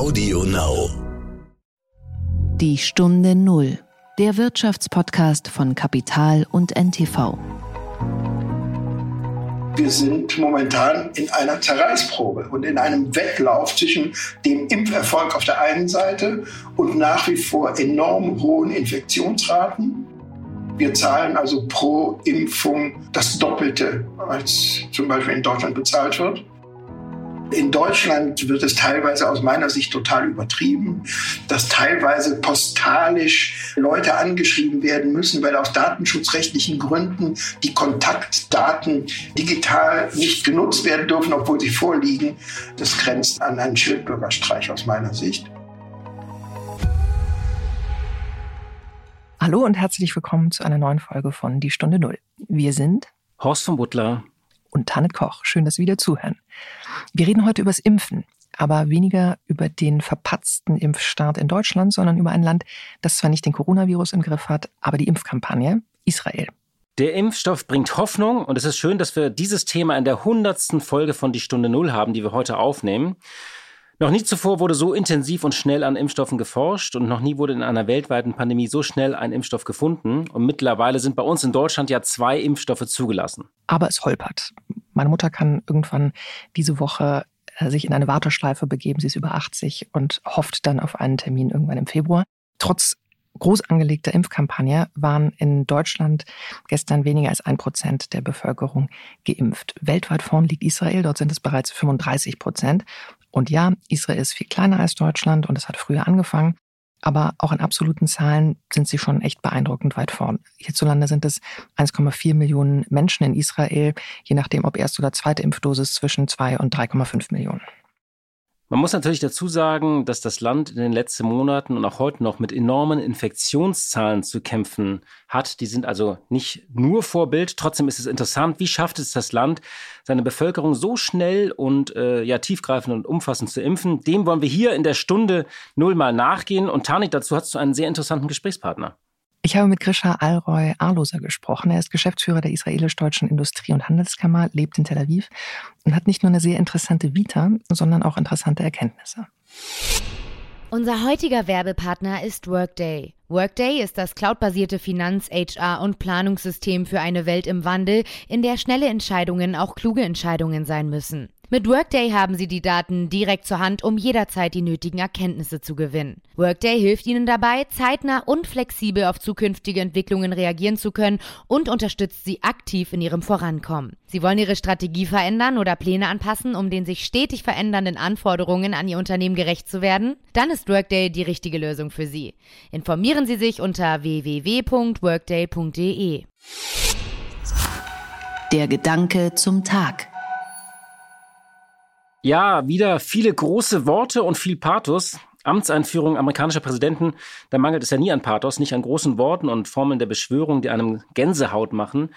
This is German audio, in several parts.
Audio Now. Die Stunde Null, der Wirtschaftspodcast von Kapital und NTV. Wir sind momentan in einer Zerreißprobe und in einem Wettlauf zwischen dem Impferfolg auf der einen Seite und nach wie vor enorm hohen Infektionsraten. Wir zahlen also pro Impfung das Doppelte, als zum Beispiel in Deutschland bezahlt wird. In Deutschland wird es teilweise aus meiner Sicht total übertrieben, dass teilweise postalisch Leute angeschrieben werden müssen, weil aus datenschutzrechtlichen Gründen die Kontaktdaten digital nicht genutzt werden dürfen, obwohl sie vorliegen. Das grenzt an einen Schildbürgerstreich aus meiner Sicht. Hallo und herzlich willkommen zu einer neuen Folge von Die Stunde Null. Wir sind Horst von Butler und Tanit Koch. Schön, dass Sie wieder zuhören. Wir reden heute übers Impfen, aber weniger über den verpatzten Impfstart in Deutschland, sondern über ein Land, das zwar nicht den Coronavirus im Griff hat, aber die Impfkampagne, Israel. Der Impfstoff bringt Hoffnung und es ist schön, dass wir dieses Thema in der hundertsten Folge von Die Stunde Null haben, die wir heute aufnehmen. Noch nie zuvor wurde so intensiv und schnell an Impfstoffen geforscht und noch nie wurde in einer weltweiten Pandemie so schnell ein Impfstoff gefunden. Und mittlerweile sind bei uns in Deutschland ja zwei Impfstoffe zugelassen. Aber es holpert. Meine Mutter kann irgendwann diese Woche äh, sich in eine Warteschleife begeben. Sie ist über 80 und hofft dann auf einen Termin irgendwann im Februar. Trotz groß angelegter Impfkampagne waren in Deutschland gestern weniger als ein Prozent der Bevölkerung geimpft. Weltweit vorn liegt Israel, dort sind es bereits 35 Prozent. Und ja, Israel ist viel kleiner als Deutschland und es hat früher angefangen. Aber auch in absoluten Zahlen sind sie schon echt beeindruckend weit vorn. Hierzulande sind es 1,4 Millionen Menschen in Israel, je nachdem, ob erste oder zweite Impfdosis zwischen 2 und 3,5 Millionen. Man muss natürlich dazu sagen, dass das Land in den letzten Monaten und auch heute noch mit enormen Infektionszahlen zu kämpfen hat. Die sind also nicht nur Vorbild. Trotzdem ist es interessant, wie schafft es das Land, seine Bevölkerung so schnell und äh, ja tiefgreifend und umfassend zu impfen? Dem wollen wir hier in der Stunde null mal nachgehen. Und Tanik, dazu hast du einen sehr interessanten Gesprächspartner. Ich habe mit Grisha Alroy Arloser gesprochen. Er ist Geschäftsführer der israelisch-deutschen Industrie- und Handelskammer, lebt in Tel Aviv und hat nicht nur eine sehr interessante Vita, sondern auch interessante Erkenntnisse. Unser heutiger Werbepartner ist Workday. Workday ist das cloudbasierte Finanz-, HR- und Planungssystem für eine Welt im Wandel, in der schnelle Entscheidungen auch kluge Entscheidungen sein müssen. Mit Workday haben Sie die Daten direkt zur Hand, um jederzeit die nötigen Erkenntnisse zu gewinnen. Workday hilft Ihnen dabei, zeitnah und flexibel auf zukünftige Entwicklungen reagieren zu können und unterstützt Sie aktiv in Ihrem Vorankommen. Sie wollen Ihre Strategie verändern oder Pläne anpassen, um den sich stetig verändernden Anforderungen an Ihr Unternehmen gerecht zu werden? Dann ist Workday die richtige Lösung für Sie. Informieren Sie sich unter www.workday.de. Der Gedanke zum Tag. Ja, wieder viele große Worte und viel Pathos. Amtseinführung amerikanischer Präsidenten, da mangelt es ja nie an Pathos, nicht an großen Worten und Formeln der Beschwörung, die einem Gänsehaut machen.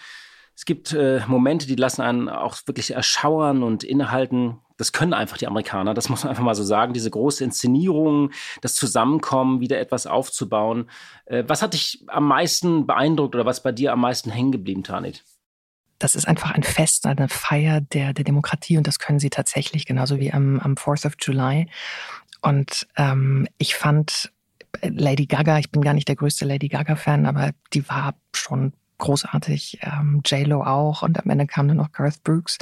Es gibt äh, Momente, die lassen einen auch wirklich erschauern und innehalten. Das können einfach die Amerikaner, das muss man einfach mal so sagen. Diese große Inszenierung, das Zusammenkommen, wieder etwas aufzubauen. Äh, was hat dich am meisten beeindruckt oder was bei dir am meisten hängen geblieben, Tanit? Das ist einfach ein Fest, eine Feier der, der Demokratie und das können sie tatsächlich, genauso wie am, am 4th of July. Und ähm, ich fand Lady Gaga, ich bin gar nicht der größte Lady Gaga-Fan, aber die war schon großartig. Ähm, J-Lo auch. Und am Ende kam dann noch Garth Brooks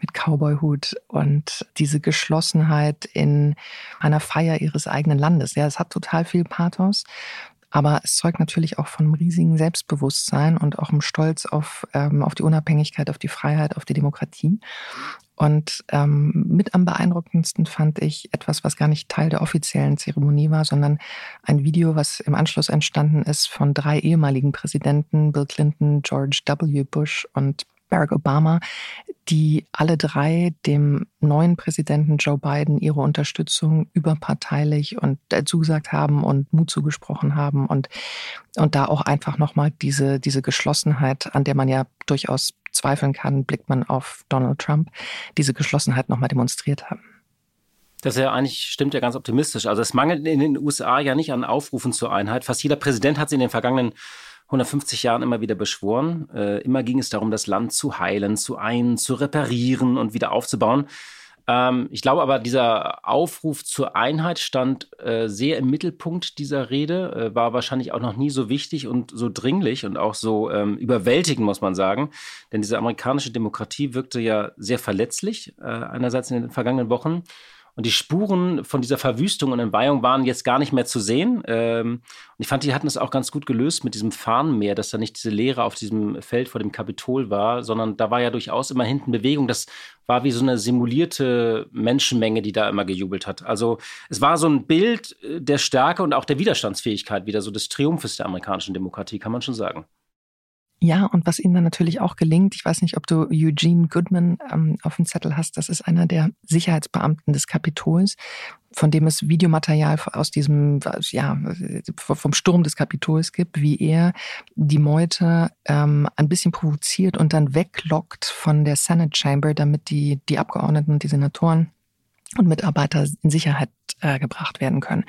mit Cowboy-Hut und diese Geschlossenheit in einer Feier ihres eigenen Landes. Ja, es hat total viel Pathos. Aber es zeugt natürlich auch von einem riesigen Selbstbewusstsein und auch einem Stolz auf, ähm, auf die Unabhängigkeit, auf die Freiheit, auf die Demokratie. Und ähm, mit am beeindruckendsten fand ich etwas, was gar nicht Teil der offiziellen Zeremonie war, sondern ein Video, was im Anschluss entstanden ist von drei ehemaligen Präsidenten, Bill Clinton, George W. Bush und Barack Obama, die alle drei dem neuen Präsidenten Joe Biden ihre Unterstützung überparteilich und äh, zugesagt haben und Mut zugesprochen haben und, und da auch einfach nochmal diese, diese Geschlossenheit, an der man ja durchaus zweifeln kann, blickt man auf Donald Trump, diese Geschlossenheit nochmal demonstriert haben. Das ist ja eigentlich stimmt ja ganz optimistisch. Also es mangelt in den USA ja nicht an Aufrufen zur Einheit. Fast jeder Präsident hat sie in den vergangenen 150 Jahren immer wieder beschworen. Äh, immer ging es darum, das Land zu heilen, zu ein, zu reparieren und wieder aufzubauen. Ähm, ich glaube aber, dieser Aufruf zur Einheit stand äh, sehr im Mittelpunkt dieser Rede, äh, war wahrscheinlich auch noch nie so wichtig und so dringlich und auch so ähm, überwältigend, muss man sagen. Denn diese amerikanische Demokratie wirkte ja sehr verletzlich, äh, einerseits in den vergangenen Wochen. Und die Spuren von dieser Verwüstung und Entweihung waren jetzt gar nicht mehr zu sehen. Ähm, und ich fand, die hatten es auch ganz gut gelöst mit diesem Fahnenmeer, dass da nicht diese Leere auf diesem Feld vor dem Kapitol war, sondern da war ja durchaus immer hinten Bewegung. Das war wie so eine simulierte Menschenmenge, die da immer gejubelt hat. Also es war so ein Bild äh, der Stärke und auch der Widerstandsfähigkeit wieder, so des Triumphes der amerikanischen Demokratie, kann man schon sagen. Ja, und was ihnen dann natürlich auch gelingt, ich weiß nicht, ob du Eugene Goodman ähm, auf dem Zettel hast, das ist einer der Sicherheitsbeamten des Kapitols, von dem es Videomaterial aus diesem, ja, vom Sturm des Kapitols gibt, wie er die Meute ähm, ein bisschen provoziert und dann weglockt von der Senate Chamber, damit die, die Abgeordneten und die Senatoren und Mitarbeiter in Sicherheit äh, gebracht werden können.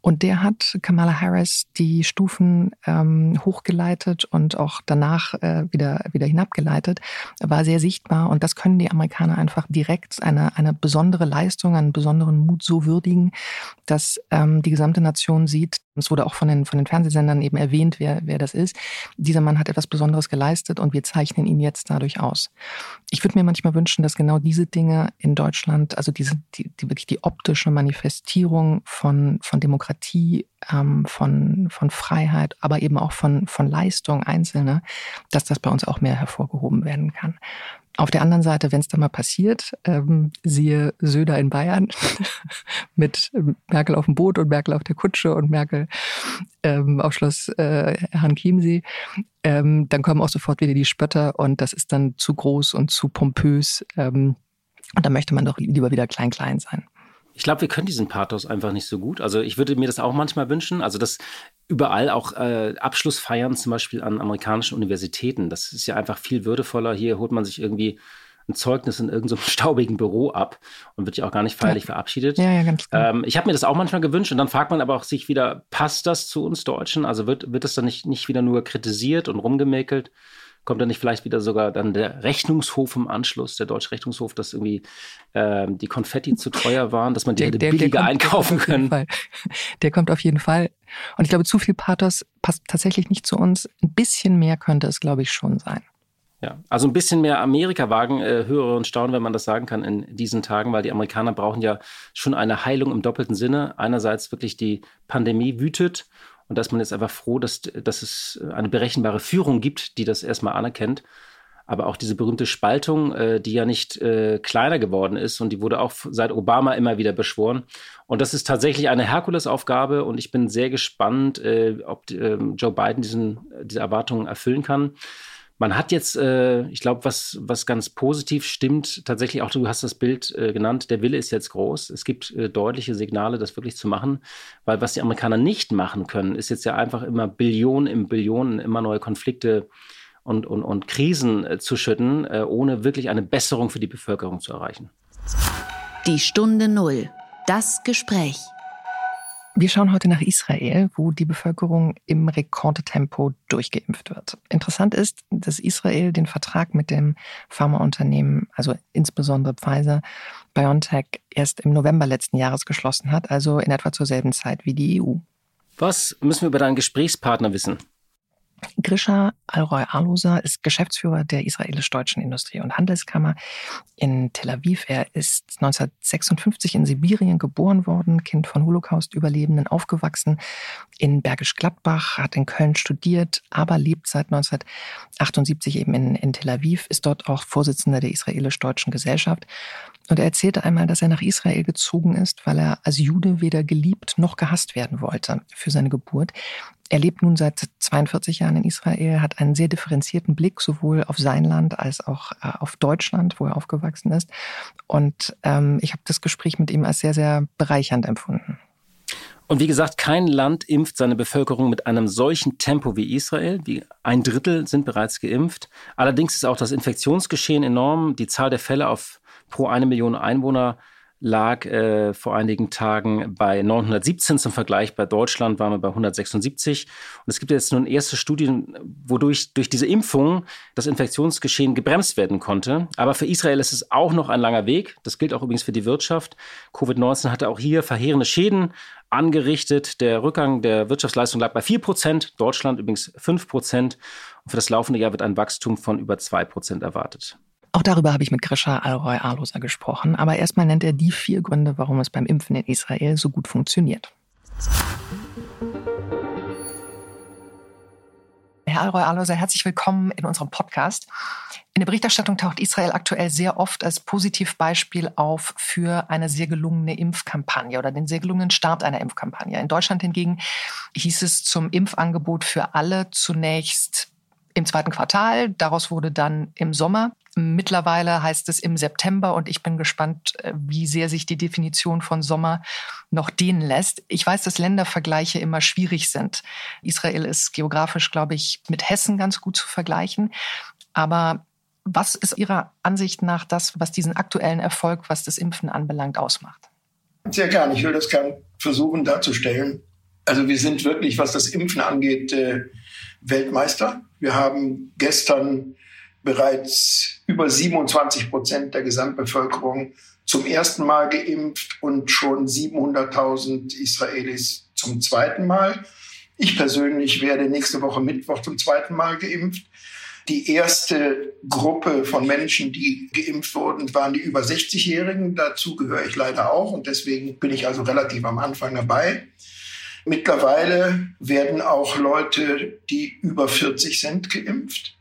Und der hat Kamala Harris die Stufen ähm, hochgeleitet und auch danach äh, wieder, wieder hinabgeleitet, war sehr sichtbar. Und das können die Amerikaner einfach direkt eine, eine besondere Leistung, einen besonderen Mut so würdigen, dass ähm, die gesamte Nation sieht, es wurde auch von den, von den Fernsehsendern eben erwähnt, wer, wer das ist. Dieser Mann hat etwas Besonderes geleistet und wir zeichnen ihn jetzt dadurch aus. Ich würde mir manchmal wünschen, dass genau diese Dinge in Deutschland, also diese, die, die wirklich die optische Manifestierung von, von Demokratie, ähm, von, von Freiheit, aber eben auch von, von Leistung Einzelner, dass das bei uns auch mehr hervorgehoben werden kann. Auf der anderen Seite, wenn es da mal passiert, ähm, siehe Söder in Bayern mit Merkel auf dem Boot und Merkel auf der Kutsche und Merkel ähm, auf Schloss äh, Herrn Chiemsee, ähm, dann kommen auch sofort wieder die Spötter und das ist dann zu groß und zu pompös. Ähm, und da möchte man doch lieber wieder klein-klein sein. Ich glaube, wir können diesen Pathos einfach nicht so gut. Also ich würde mir das auch manchmal wünschen. Also das überall auch äh, Abschlussfeiern zum Beispiel an amerikanischen Universitäten. Das ist ja einfach viel würdevoller. Hier holt man sich irgendwie ein Zeugnis in irgendeinem staubigen Büro ab und wird ja auch gar nicht feierlich ja. verabschiedet. Ja, ja, ganz klar. Ähm, ich habe mir das auch manchmal gewünscht und dann fragt man aber auch sich wieder, passt das zu uns Deutschen? Also wird, wird das dann nicht, nicht wieder nur kritisiert und rumgemäkelt? Kommt dann nicht vielleicht wieder sogar dann der Rechnungshof im Anschluss, der Deutsche Rechnungshof, dass irgendwie äh, die Konfetti zu teuer waren, dass man die der, hätte billiger der einkaufen können. Der kommt auf jeden Fall. Und ich glaube, zu viel Pathos passt tatsächlich nicht zu uns. Ein bisschen mehr könnte es, glaube ich, schon sein. Ja, also ein bisschen mehr Amerika-Wagen, äh, höre und staunen, wenn man das sagen kann in diesen Tagen, weil die Amerikaner brauchen ja schon eine Heilung im doppelten Sinne. Einerseits wirklich die Pandemie wütet und da ist man jetzt einfach froh, dass, dass es eine berechenbare Führung gibt, die das erstmal anerkennt. Aber auch diese berühmte Spaltung, äh, die ja nicht äh, kleiner geworden ist und die wurde auch seit Obama immer wieder beschworen. Und das ist tatsächlich eine Herkulesaufgabe und ich bin sehr gespannt, äh, ob äh, Joe Biden diesen, diese Erwartungen erfüllen kann. Man hat jetzt, äh, ich glaube, was, was ganz positiv stimmt, tatsächlich auch, du hast das Bild äh, genannt, der Wille ist jetzt groß. Es gibt äh, deutliche Signale, das wirklich zu machen, weil was die Amerikaner nicht machen können, ist jetzt ja einfach immer Billionen im Billionen, immer neue Konflikte und, und, und Krisen äh, zu schütten, äh, ohne wirklich eine Besserung für die Bevölkerung zu erreichen. Die Stunde Null. Das Gespräch. Wir schauen heute nach Israel, wo die Bevölkerung im Rekordtempo durchgeimpft wird. Interessant ist, dass Israel den Vertrag mit dem Pharmaunternehmen, also insbesondere Pfizer, BioNTech, erst im November letzten Jahres geschlossen hat, also in etwa zur selben Zeit wie die EU. Was müssen wir über deinen Gesprächspartner wissen? Grisha Alroy Alosa ist Geschäftsführer der israelisch-deutschen Industrie- und Handelskammer in Tel Aviv. Er ist 1956 in Sibirien geboren worden, Kind von Holocaust-Überlebenden, aufgewachsen in Bergisch Gladbach, hat in Köln studiert, aber lebt seit 1978 eben in, in Tel Aviv, ist dort auch Vorsitzender der israelisch-deutschen Gesellschaft. Und er erzählte einmal, dass er nach Israel gezogen ist, weil er als Jude weder geliebt noch gehasst werden wollte für seine Geburt. Er lebt nun seit 42 Jahren in Israel, hat einen sehr differenzierten Blick sowohl auf sein Land als auch äh, auf Deutschland, wo er aufgewachsen ist. Und ähm, ich habe das Gespräch mit ihm als sehr, sehr bereichernd empfunden. Und wie gesagt, kein Land impft seine Bevölkerung mit einem solchen Tempo wie Israel. Wie ein Drittel sind bereits geimpft. Allerdings ist auch das Infektionsgeschehen enorm. Die Zahl der Fälle auf pro eine Million Einwohner lag äh, vor einigen Tagen bei 917 zum Vergleich. Bei Deutschland waren wir bei 176. Und es gibt jetzt nun erste Studien, wodurch durch diese Impfung das Infektionsgeschehen gebremst werden konnte. Aber für Israel ist es auch noch ein langer Weg. Das gilt auch übrigens für die Wirtschaft. Covid-19 hatte auch hier verheerende Schäden angerichtet. Der Rückgang der Wirtschaftsleistung lag bei 4 Prozent, Deutschland übrigens 5 Prozent. Und für das laufende Jahr wird ein Wachstum von über 2 Prozent erwartet. Auch darüber habe ich mit Grisha Alroy Alosa gesprochen. Aber erstmal nennt er die vier Gründe, warum es beim Impfen in Israel so gut funktioniert. Herr Alroy Alosa, herzlich willkommen in unserem Podcast. In der Berichterstattung taucht Israel aktuell sehr oft als Positivbeispiel auf für eine sehr gelungene Impfkampagne oder den sehr gelungenen Start einer Impfkampagne. In Deutschland hingegen hieß es zum Impfangebot für alle zunächst im zweiten Quartal. Daraus wurde dann im Sommer. Mittlerweile heißt es im September und ich bin gespannt, äh, wie sehr sich die Definition von Sommer noch dehnen lässt. Ich weiß, dass Ländervergleiche immer schwierig sind. Israel ist geografisch, glaube ich, mit Hessen ganz gut zu vergleichen. Aber was ist Ihrer Ansicht nach das, was diesen aktuellen Erfolg, was das Impfen anbelangt, ausmacht? Sehr gern. Ich will das gern versuchen darzustellen. Also wir sind wirklich, was das Impfen angeht, äh, Weltmeister. Wir haben gestern bereits über 27 Prozent der Gesamtbevölkerung zum ersten Mal geimpft und schon 700.000 Israelis zum zweiten Mal. Ich persönlich werde nächste Woche Mittwoch zum zweiten Mal geimpft. Die erste Gruppe von Menschen, die geimpft wurden, waren die über 60-Jährigen. Dazu gehöre ich leider auch und deswegen bin ich also relativ am Anfang dabei. Mittlerweile werden auch Leute, die über 40 sind, geimpft.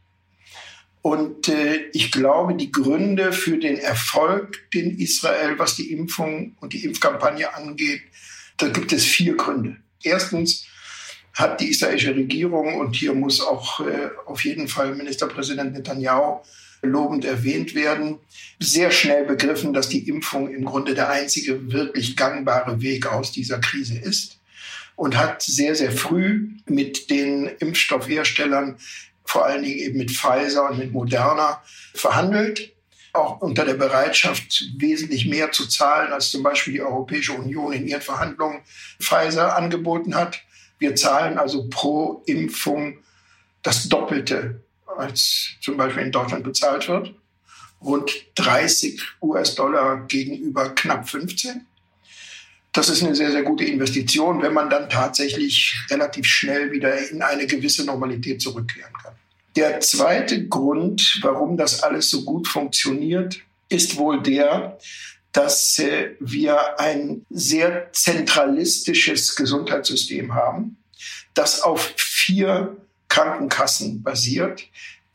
Und äh, ich glaube, die Gründe für den Erfolg, den Israel, was die Impfung und die Impfkampagne angeht, da gibt es vier Gründe. Erstens hat die israelische Regierung, und hier muss auch äh, auf jeden Fall Ministerpräsident Netanyahu lobend erwähnt werden, sehr schnell begriffen, dass die Impfung im Grunde der einzige wirklich gangbare Weg aus dieser Krise ist und hat sehr, sehr früh mit den Impfstoffherstellern, vor allen Dingen eben mit Pfizer und mit Moderna, verhandelt. Auch unter der Bereitschaft, wesentlich mehr zu zahlen, als zum Beispiel die Europäische Union in ihren Verhandlungen Pfizer angeboten hat. Wir zahlen also pro Impfung das Doppelte, als zum Beispiel in Deutschland bezahlt wird. Rund 30 US-Dollar gegenüber knapp 15. Das ist eine sehr, sehr gute Investition, wenn man dann tatsächlich relativ schnell wieder in eine gewisse Normalität zurückkehren kann. Der zweite Grund, warum das alles so gut funktioniert, ist wohl der, dass äh, wir ein sehr zentralistisches Gesundheitssystem haben, das auf vier Krankenkassen basiert,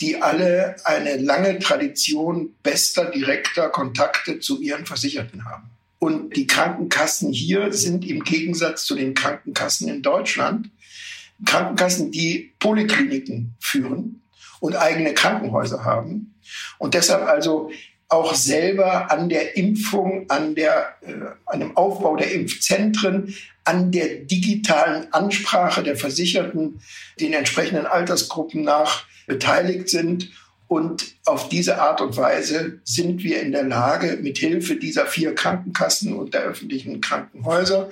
die alle eine lange Tradition bester direkter Kontakte zu ihren Versicherten haben. Und die Krankenkassen hier sind im Gegensatz zu den Krankenkassen in Deutschland Krankenkassen, die Polikliniken führen und eigene Krankenhäuser haben und deshalb also auch selber an der Impfung, an, der, äh, an dem Aufbau der Impfzentren, an der digitalen Ansprache der Versicherten den entsprechenden Altersgruppen nach beteiligt sind und auf diese Art und Weise sind wir in der Lage, mit Hilfe dieser vier Krankenkassen und der öffentlichen Krankenhäuser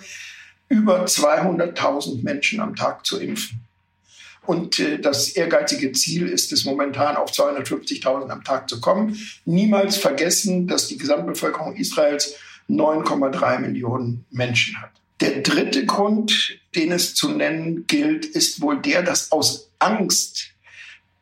über 200.000 Menschen am Tag zu impfen. Und äh, das ehrgeizige Ziel ist es momentan auf 250.000 am Tag zu kommen. Niemals vergessen, dass die Gesamtbevölkerung Israels 9,3 Millionen Menschen hat. Der dritte Grund, den es zu nennen gilt, ist wohl der, dass aus Angst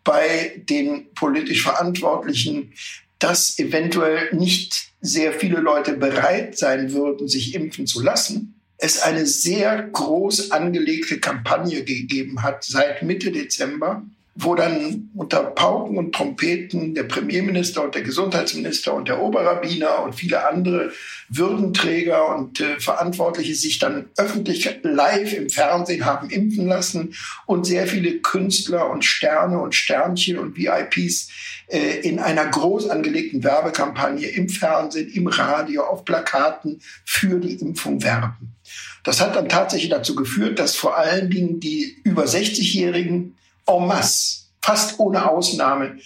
bei den politisch Verantwortlichen, dass eventuell nicht sehr viele Leute bereit sein würden, sich impfen zu lassen, es eine sehr groß angelegte Kampagne gegeben hat seit Mitte Dezember, wo dann unter Pauken und Trompeten der Premierminister und der Gesundheitsminister und der Oberrabbiner und viele andere Würdenträger und äh, Verantwortliche sich dann öffentlich live im Fernsehen haben impfen lassen und sehr viele Künstler und Sterne und Sternchen und VIPs äh, in einer groß angelegten Werbekampagne im Fernsehen, im Radio, auf Plakaten für die Impfung werben. Das hat dann tatsächlich dazu geführt, dass vor allen Dingen die über 60-Jährigen en masse, fast ohne Ausnahme,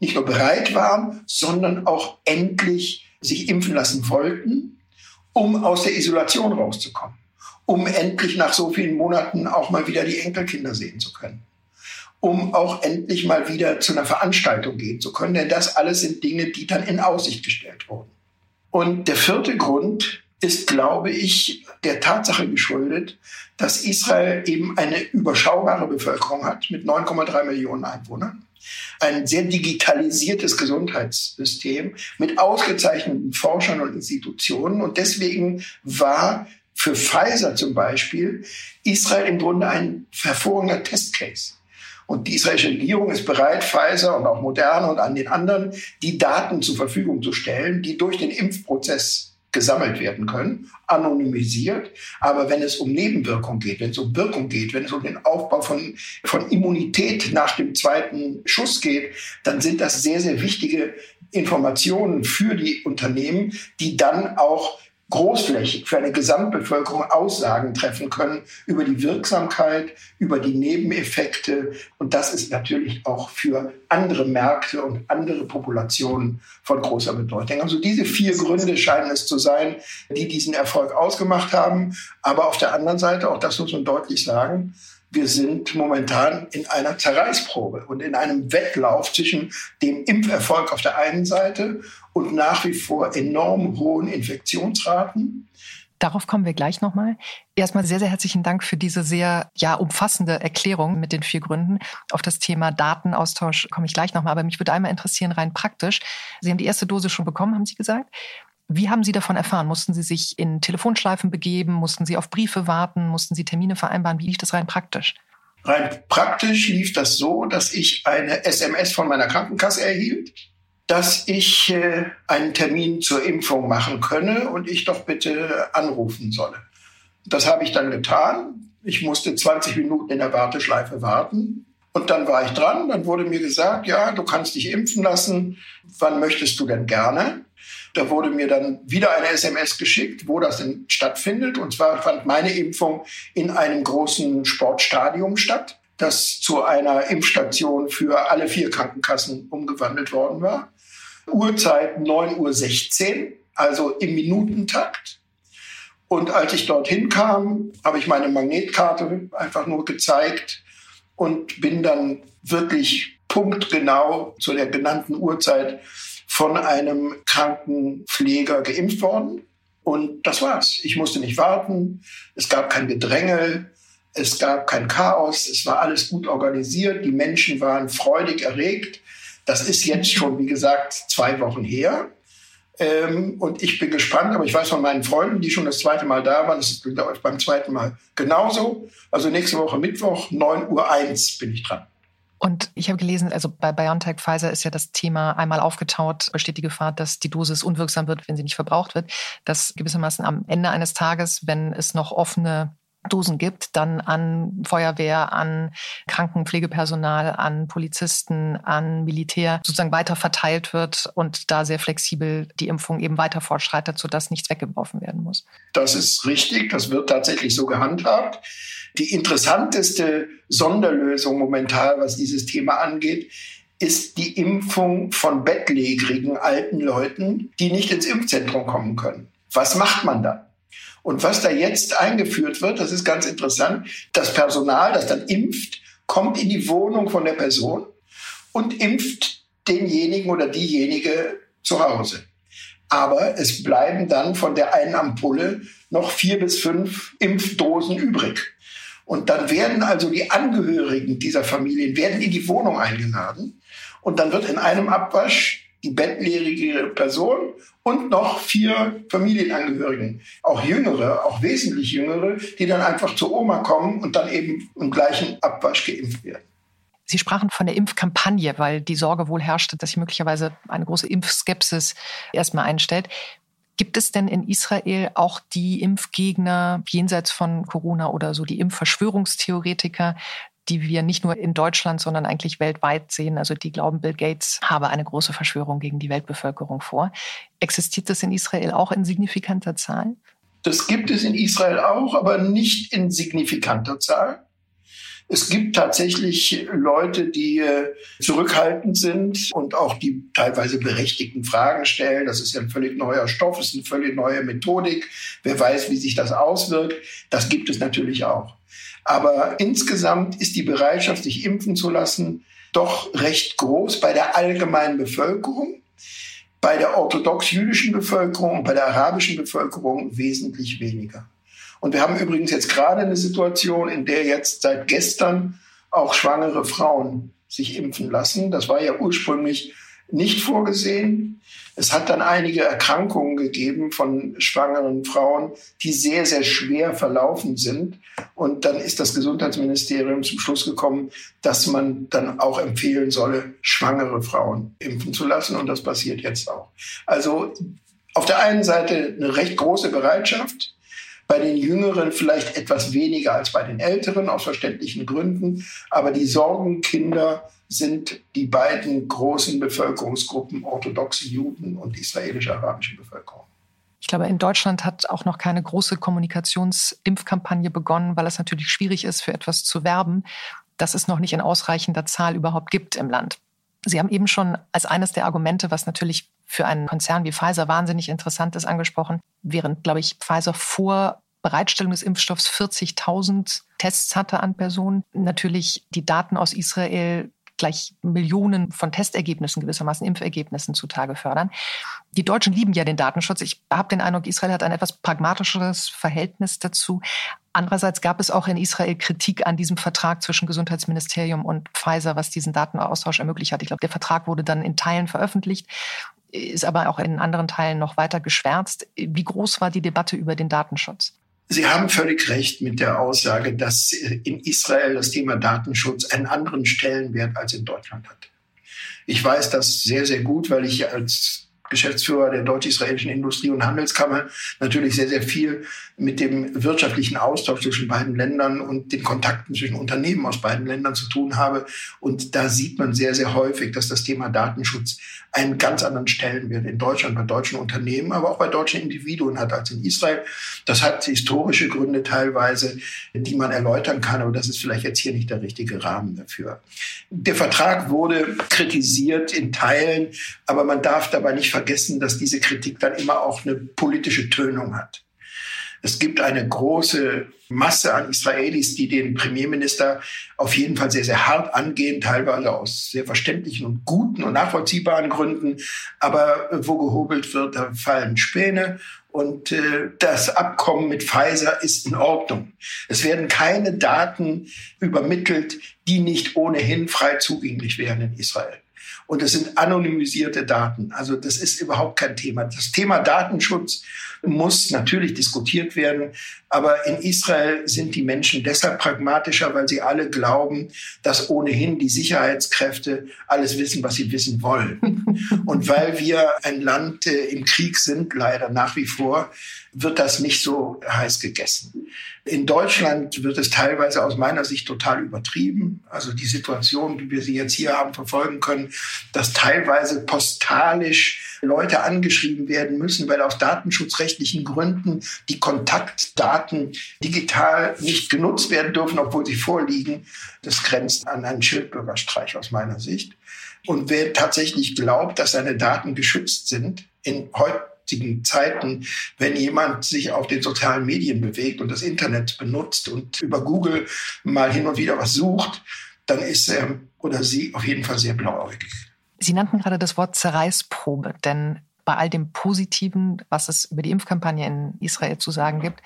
nicht nur bereit waren, sondern auch endlich sich impfen lassen wollten. um aus der Isolation rauszukommen, um endlich nach so vielen Monaten auch mal wieder die Enkelkinder sehen zu können, um auch endlich mal wieder zu einer Veranstaltung gehen zu können. Denn das alles sind Dinge, die dann in Aussicht gestellt wurden. Und der vierte Grund ist, glaube ich, der Tatsache geschuldet, dass Israel eben eine überschaubare Bevölkerung hat mit 9,3 Millionen Einwohnern, ein sehr digitalisiertes Gesundheitssystem mit ausgezeichneten Forschern und Institutionen. Und deswegen war für Pfizer zum Beispiel Israel im Grunde ein hervorragender Testcase. Und die israelische Regierung ist bereit, Pfizer und auch Moderna und an den anderen die Daten zur Verfügung zu stellen, die durch den Impfprozess gesammelt werden können, anonymisiert. Aber wenn es um Nebenwirkung geht, wenn es um Wirkung geht, wenn es um den Aufbau von, von Immunität nach dem zweiten Schuss geht, dann sind das sehr, sehr wichtige Informationen für die Unternehmen, die dann auch großflächig für eine Gesamtbevölkerung Aussagen treffen können über die Wirksamkeit, über die Nebeneffekte. Und das ist natürlich auch für andere Märkte und andere Populationen von großer Bedeutung. Also diese vier Gründe scheinen es zu sein, die diesen Erfolg ausgemacht haben. Aber auf der anderen Seite, auch das muss man deutlich sagen, wir sind momentan in einer Zerreißprobe und in einem Wettlauf zwischen dem Impferfolg auf der einen Seite und nach wie vor enorm hohen Infektionsraten. Darauf kommen wir gleich nochmal. Erstmal sehr, sehr herzlichen Dank für diese sehr ja, umfassende Erklärung mit den vier Gründen. Auf das Thema Datenaustausch komme ich gleich nochmal. Aber mich würde einmal interessieren, rein praktisch. Sie haben die erste Dose schon bekommen, haben Sie gesagt. Wie haben Sie davon erfahren? Mussten Sie sich in Telefonschleifen begeben? Mussten Sie auf Briefe warten? Mussten Sie Termine vereinbaren? Wie lief das rein praktisch? Rein praktisch lief das so, dass ich eine SMS von meiner Krankenkasse erhielt, dass ich äh, einen Termin zur Impfung machen könne und ich doch bitte anrufen solle. Das habe ich dann getan. Ich musste 20 Minuten in der Warteschleife warten. Und dann war ich dran. Dann wurde mir gesagt, ja, du kannst dich impfen lassen. Wann möchtest du denn gerne? Da wurde mir dann wieder eine SMS geschickt, wo das denn stattfindet. Und zwar fand meine Impfung in einem großen Sportstadion statt, das zu einer Impfstation für alle vier Krankenkassen umgewandelt worden war. Uhrzeit 9.16 Uhr, also im Minutentakt. Und als ich dorthin kam, habe ich meine Magnetkarte einfach nur gezeigt und bin dann wirklich punktgenau zu der genannten Uhrzeit von einem Krankenpfleger geimpft worden. Und das war's. Ich musste nicht warten. Es gab kein Gedränge. Es gab kein Chaos. Es war alles gut organisiert. Die Menschen waren freudig erregt. Das ist jetzt schon, wie gesagt, zwei Wochen her. Ähm, und ich bin gespannt, aber ich weiß von meinen Freunden, die schon das zweite Mal da waren, das ist beim zweiten Mal genauso. Also nächste Woche Mittwoch, 9.01 Uhr bin ich dran. Und ich habe gelesen, also bei BioNTech Pfizer ist ja das Thema einmal aufgetaut, besteht die Gefahr, dass die Dosis unwirksam wird, wenn sie nicht verbraucht wird. Dass gewissermaßen am Ende eines Tages, wenn es noch offene Dosen gibt, dann an Feuerwehr, an Krankenpflegepersonal, an Polizisten, an Militär sozusagen weiter verteilt wird und da sehr flexibel die Impfung eben weiter fortschreitet, sodass nichts weggeworfen werden muss. Das ist richtig, das wird tatsächlich so gehandhabt. Die interessanteste Sonderlösung momentan, was dieses Thema angeht, ist die Impfung von bettlägerigen alten Leuten, die nicht ins Impfzentrum kommen können. Was macht man da? Und was da jetzt eingeführt wird, das ist ganz interessant. Das Personal, das dann impft, kommt in die Wohnung von der Person und impft denjenigen oder diejenige zu Hause. Aber es bleiben dann von der einen Ampulle noch vier bis fünf Impfdosen übrig. Und dann werden also die Angehörigen dieser Familien werden in die Wohnung eingeladen. Und dann wird in einem Abwasch die bettlägerige Person und noch vier Familienangehörigen, auch jüngere, auch wesentlich jüngere, die dann einfach zur Oma kommen und dann eben im gleichen Abwasch geimpft werden. Sie sprachen von der Impfkampagne, weil die Sorge wohl herrschte, dass sich möglicherweise eine große Impfskepsis erstmal einstellt. Gibt es denn in Israel auch die Impfgegner jenseits von Corona oder so die Impfverschwörungstheoretiker, die wir nicht nur in Deutschland, sondern eigentlich weltweit sehen. Also die glauben, Bill Gates habe eine große Verschwörung gegen die Weltbevölkerung vor. Existiert das in Israel auch in signifikanter Zahl? Das gibt es in Israel auch, aber nicht in signifikanter Zahl. Es gibt tatsächlich Leute, die äh, zurückhaltend sind und auch die teilweise berechtigten Fragen stellen. Das ist ja ein völlig neuer Stoff, es ist eine völlig neue Methodik. Wer weiß, wie sich das auswirkt. Das gibt es natürlich auch. Aber insgesamt ist die Bereitschaft, sich impfen zu lassen, doch recht groß bei der allgemeinen Bevölkerung, bei der orthodox-jüdischen Bevölkerung und bei der arabischen Bevölkerung wesentlich weniger. Und wir haben übrigens jetzt gerade eine Situation, in der jetzt seit gestern auch schwangere Frauen sich impfen lassen. Das war ja ursprünglich nicht vorgesehen. Es hat dann einige Erkrankungen gegeben von schwangeren Frauen, die sehr, sehr schwer verlaufen sind. Und dann ist das Gesundheitsministerium zum Schluss gekommen, dass man dann auch empfehlen solle, schwangere Frauen impfen zu lassen. Und das passiert jetzt auch. Also auf der einen Seite eine recht große Bereitschaft, bei den Jüngeren vielleicht etwas weniger als bei den Älteren, aus verständlichen Gründen. Aber die Sorgenkinder sind die beiden großen Bevölkerungsgruppen, orthodoxe Juden und israelisch-arabische Bevölkerung. Ich glaube, in Deutschland hat auch noch keine große Kommunikationsimpfkampagne begonnen, weil es natürlich schwierig ist, für etwas zu werben, das es noch nicht in ausreichender Zahl überhaupt gibt im Land. Sie haben eben schon als eines der Argumente, was natürlich für einen Konzern wie Pfizer wahnsinnig interessant ist, angesprochen, während, glaube ich, Pfizer vor Bereitstellung des Impfstoffs 40.000 Tests hatte an Personen, natürlich die Daten aus Israel gleich Millionen von Testergebnissen, gewissermaßen Impfergebnissen zutage fördern. Die Deutschen lieben ja den Datenschutz. Ich habe den Eindruck, Israel hat ein etwas pragmatischeres Verhältnis dazu. Andererseits gab es auch in Israel Kritik an diesem Vertrag zwischen Gesundheitsministerium und Pfizer, was diesen Datenaustausch ermöglicht hat. Ich glaube, der Vertrag wurde dann in Teilen veröffentlicht, ist aber auch in anderen Teilen noch weiter geschwärzt. Wie groß war die Debatte über den Datenschutz? Sie haben völlig recht mit der Aussage, dass in Israel das Thema Datenschutz einen anderen Stellenwert als in Deutschland hat. Ich weiß das sehr, sehr gut, weil ich als Geschäftsführer der deutsch-israelischen Industrie- und Handelskammer natürlich sehr, sehr viel mit dem wirtschaftlichen Austausch zwischen beiden Ländern und den Kontakten zwischen Unternehmen aus beiden Ländern zu tun habe. Und da sieht man sehr, sehr häufig, dass das Thema Datenschutz einen ganz anderen Stellenwert in Deutschland bei deutschen Unternehmen, aber auch bei deutschen Individuen hat als in Israel. Das hat historische Gründe teilweise, die man erläutern kann, aber das ist vielleicht jetzt hier nicht der richtige Rahmen dafür. Der Vertrag wurde kritisiert in Teilen, aber man darf dabei nicht vergessen, dass diese Kritik dann immer auch eine politische Tönung hat. Es gibt eine große Masse an Israelis, die den Premierminister auf jeden Fall sehr, sehr hart angehen, teilweise aus sehr verständlichen und guten und nachvollziehbaren Gründen. Aber wo gehobelt wird, da fallen Späne. Und äh, das Abkommen mit Pfizer ist in Ordnung. Es werden keine Daten übermittelt, die nicht ohnehin frei zugänglich wären in Israel und es sind anonymisierte Daten. Also das ist überhaupt kein Thema. Das Thema Datenschutz muss natürlich diskutiert werden, aber in Israel sind die Menschen deshalb pragmatischer, weil sie alle glauben, dass ohnehin die Sicherheitskräfte alles wissen, was sie wissen wollen. Und weil wir ein Land äh, im Krieg sind, leider nach wie vor, wird das nicht so heiß gegessen. In Deutschland wird es teilweise aus meiner Sicht total übertrieben. Also die Situation, wie wir sie jetzt hier haben verfolgen können, dass teilweise postalisch Leute angeschrieben werden müssen, weil aus datenschutzrechtlichen Gründen die Kontaktdaten digital nicht genutzt werden dürfen, obwohl sie vorliegen. Das grenzt an einen Schildbürgerstreich aus meiner Sicht. Und wer tatsächlich glaubt, dass seine Daten geschützt sind, in heute heutigen Zeiten, wenn jemand sich auf den sozialen Medien bewegt und das Internet benutzt und über Google mal hin und wieder was sucht, dann ist er oder sie auf jeden Fall sehr blauäugig. Sie nannten gerade das Wort Zerreißprobe, denn bei all dem Positiven, was es über die Impfkampagne in Israel zu sagen gibt,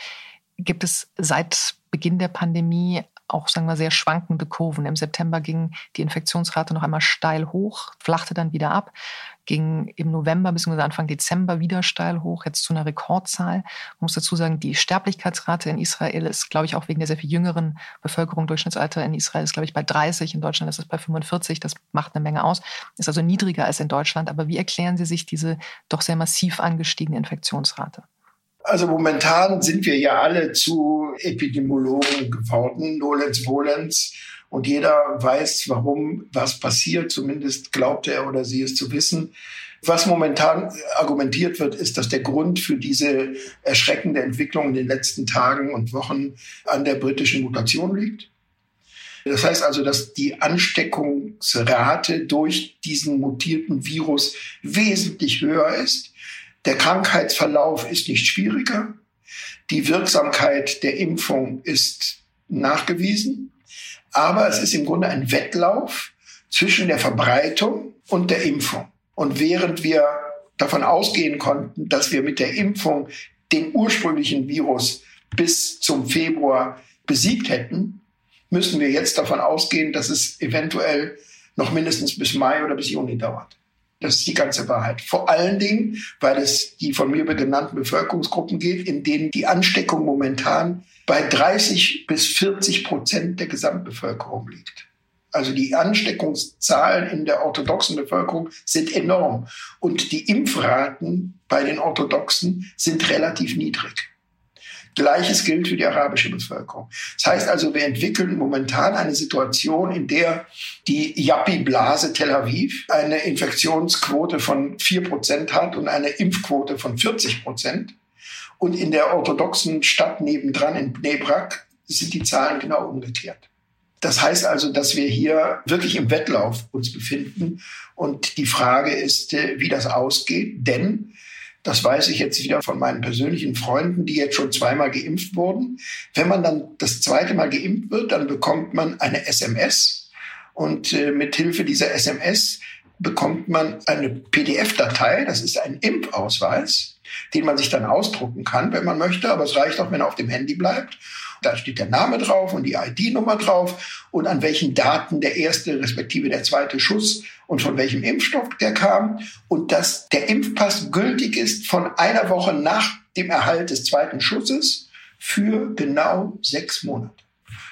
gibt es seit Beginn der Pandemie auch, sagen wir, sehr schwankende Kurven. Im September ging die Infektionsrate noch einmal steil hoch, flachte dann wieder ab, ging im November bzw. Anfang Dezember wieder steil hoch, jetzt zu einer Rekordzahl. Man muss dazu sagen, die Sterblichkeitsrate in Israel ist, glaube ich, auch wegen der sehr viel jüngeren Bevölkerung, Durchschnittsalter in Israel ist, glaube ich, bei 30, in Deutschland ist es bei 45, das macht eine Menge aus, ist also niedriger als in Deutschland. Aber wie erklären Sie sich diese doch sehr massiv angestiegene Infektionsrate? Also momentan sind wir ja alle zu Epidemiologen geworden, nolens volens. Und jeder weiß, warum was passiert. Zumindest glaubt er oder sie es zu wissen. Was momentan argumentiert wird, ist, dass der Grund für diese erschreckende Entwicklung in den letzten Tagen und Wochen an der britischen Mutation liegt. Das heißt also, dass die Ansteckungsrate durch diesen mutierten Virus wesentlich höher ist. Der Krankheitsverlauf ist nicht schwieriger. Die Wirksamkeit der Impfung ist nachgewiesen. Aber es ist im Grunde ein Wettlauf zwischen der Verbreitung und der Impfung. Und während wir davon ausgehen konnten, dass wir mit der Impfung den ursprünglichen Virus bis zum Februar besiegt hätten, müssen wir jetzt davon ausgehen, dass es eventuell noch mindestens bis Mai oder bis Juni dauert. Das ist die ganze Wahrheit. Vor allen Dingen, weil es die von mir genannten Bevölkerungsgruppen geht, in denen die Ansteckung momentan bei 30 bis 40 Prozent der Gesamtbevölkerung liegt. Also die Ansteckungszahlen in der orthodoxen Bevölkerung sind enorm. Und die Impfraten bei den Orthodoxen sind relativ niedrig. Gleiches gilt für die arabische Bevölkerung. Das heißt also, wir entwickeln momentan eine Situation, in der die Yappi-Blase Tel Aviv eine Infektionsquote von vier Prozent hat und eine Impfquote von 40 Prozent. Und in der orthodoxen Stadt nebendran, in Bnebrak, sind die Zahlen genau umgekehrt. Das heißt also, dass wir hier wirklich im Wettlauf uns befinden. Und die Frage ist, äh, wie das ausgeht. Denn, das weiß ich jetzt wieder von meinen persönlichen Freunden, die jetzt schon zweimal geimpft wurden. Wenn man dann das zweite Mal geimpft wird, dann bekommt man eine SMS. Und äh, mit Hilfe dieser SMS bekommt man eine PDF-Datei. Das ist ein Impfausweis, den man sich dann ausdrucken kann, wenn man möchte. Aber es reicht auch, wenn er auf dem Handy bleibt. Da steht der Name drauf und die ID-Nummer drauf und an welchen Daten der erste respektive der zweite Schuss und von welchem Impfstoff der kam und dass der Impfpass gültig ist von einer Woche nach dem Erhalt des zweiten Schusses für genau sechs Monate.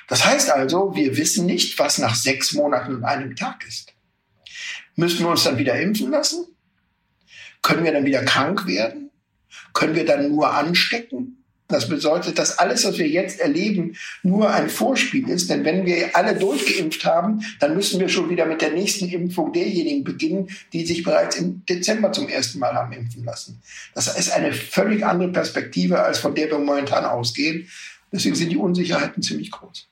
Das heißt also, wir wissen nicht, was nach sechs Monaten und einem Tag ist. Müssen wir uns dann wieder impfen lassen? Können wir dann wieder krank werden? Können wir dann nur anstecken? Das bedeutet, dass alles, was wir jetzt erleben, nur ein Vorspiel ist. Denn wenn wir alle durchgeimpft haben, dann müssen wir schon wieder mit der nächsten Impfung derjenigen beginnen, die sich bereits im Dezember zum ersten Mal haben impfen lassen. Das ist eine völlig andere Perspektive, als von der wir momentan ausgehen. Deswegen sind die Unsicherheiten ziemlich groß.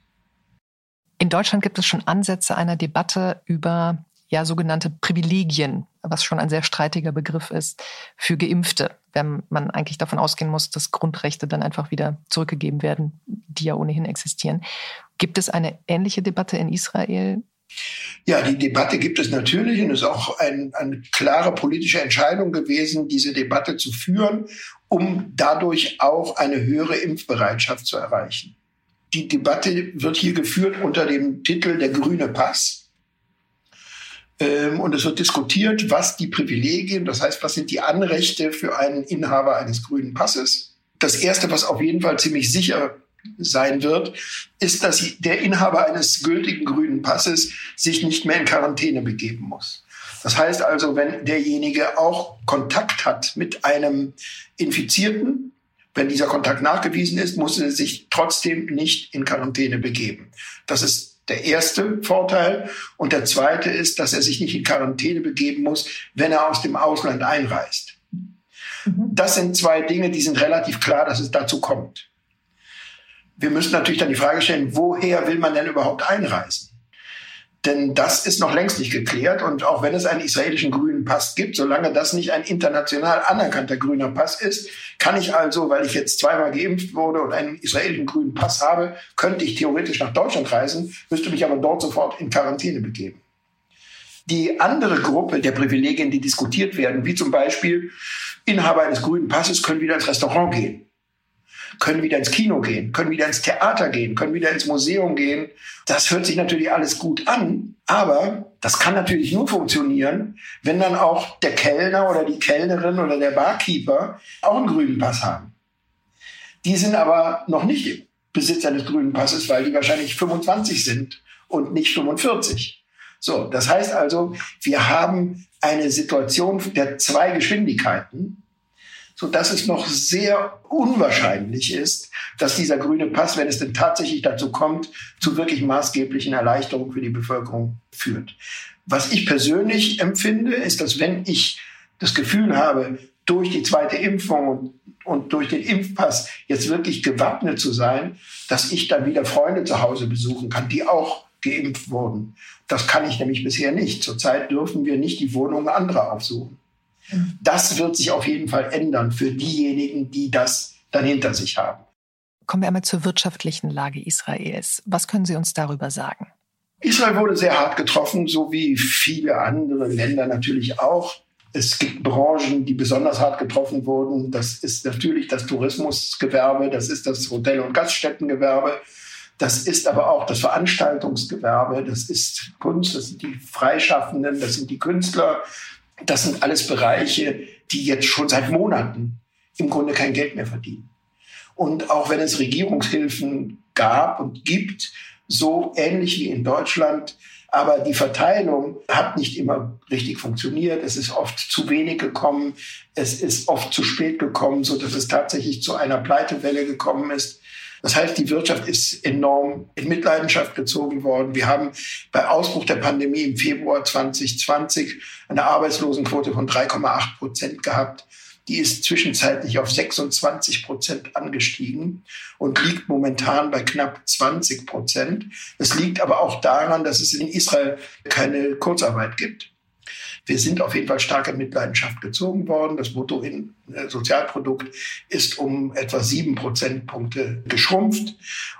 In Deutschland gibt es schon Ansätze einer Debatte über ja sogenannte Privilegien, was schon ein sehr streitiger Begriff ist, für Geimpfte, wenn man eigentlich davon ausgehen muss, dass Grundrechte dann einfach wieder zurückgegeben werden, die ja ohnehin existieren. Gibt es eine ähnliche Debatte in Israel? Ja, die Debatte gibt es natürlich und es ist auch ein, eine klare politische Entscheidung gewesen, diese Debatte zu führen, um dadurch auch eine höhere Impfbereitschaft zu erreichen. Die Debatte wird hier geführt unter dem Titel Der grüne Pass. Ähm, und es wird diskutiert, was die Privilegien, das heißt, was sind die Anrechte für einen Inhaber eines grünen Passes. Das Erste, was auf jeden Fall ziemlich sicher sein wird, ist, dass der Inhaber eines gültigen grünen Passes sich nicht mehr in Quarantäne begeben muss. Das heißt also, wenn derjenige auch Kontakt hat mit einem Infizierten, wenn dieser Kontakt nachgewiesen ist, muss er sich trotzdem nicht in Quarantäne begeben. Das ist der erste Vorteil. Und der zweite ist, dass er sich nicht in Quarantäne begeben muss, wenn er aus dem Ausland einreist. Mhm. Das sind zwei Dinge, die sind relativ klar, dass es dazu kommt. Wir müssen natürlich dann die Frage stellen, woher will man denn überhaupt einreisen? Denn das ist noch längst nicht geklärt. Und auch wenn es einen israelischen grünen Pass gibt, solange das nicht ein international anerkannter grüner Pass ist, kann ich also, weil ich jetzt zweimal geimpft wurde und einen israelischen grünen Pass habe, könnte ich theoretisch nach Deutschland reisen, müsste mich aber dort sofort in Quarantäne begeben. Die andere Gruppe der Privilegien, die diskutiert werden, wie zum Beispiel Inhaber eines grünen Passes können wieder ins Restaurant gehen können wieder ins Kino gehen, können wieder ins Theater gehen, können wieder ins Museum gehen. Das hört sich natürlich alles gut an, aber das kann natürlich nur funktionieren, wenn dann auch der Kellner oder die Kellnerin oder der Barkeeper auch einen grünen Pass haben. Die sind aber noch nicht Besitzer des grünen Passes, weil die wahrscheinlich 25 sind und nicht 45. So, das heißt also, wir haben eine Situation der zwei Geschwindigkeiten so dass es noch sehr unwahrscheinlich ist, dass dieser grüne Pass, wenn es denn tatsächlich dazu kommt, zu wirklich maßgeblichen Erleichterungen für die Bevölkerung führt. Was ich persönlich empfinde, ist, dass wenn ich das Gefühl habe, durch die zweite Impfung und, und durch den Impfpass jetzt wirklich gewappnet zu sein, dass ich dann wieder Freunde zu Hause besuchen kann, die auch geimpft wurden. Das kann ich nämlich bisher nicht. Zurzeit dürfen wir nicht die Wohnungen anderer aufsuchen. Das wird sich auf jeden Fall ändern für diejenigen, die das dann hinter sich haben. Kommen wir einmal zur wirtschaftlichen Lage Israels. Was können Sie uns darüber sagen? Israel wurde sehr hart getroffen, so wie viele andere Länder natürlich auch. Es gibt Branchen, die besonders hart getroffen wurden. Das ist natürlich das Tourismusgewerbe, das ist das Hotel- und Gaststättengewerbe, das ist aber auch das Veranstaltungsgewerbe, das ist Kunst, das sind die Freischaffenden, das sind die Künstler. Das sind alles Bereiche, die jetzt schon seit Monaten im Grunde kein Geld mehr verdienen. Und auch wenn es Regierungshilfen gab und gibt, so ähnlich wie in Deutschland, aber die Verteilung hat nicht immer richtig funktioniert. Es ist oft zu wenig gekommen. Es ist oft zu spät gekommen, so dass es tatsächlich zu einer Pleitewelle gekommen ist. Das heißt, die Wirtschaft ist enorm in Mitleidenschaft gezogen worden. Wir haben bei Ausbruch der Pandemie im Februar 2020 eine Arbeitslosenquote von 3,8 Prozent gehabt. Die ist zwischenzeitlich auf 26 Prozent angestiegen und liegt momentan bei knapp 20 Prozent. Das liegt aber auch daran, dass es in Israel keine Kurzarbeit gibt. Wir sind auf jeden Fall stark in Mitleidenschaft gezogen worden. Das Bruttosozialprodukt ist um etwa sieben Prozentpunkte geschrumpft.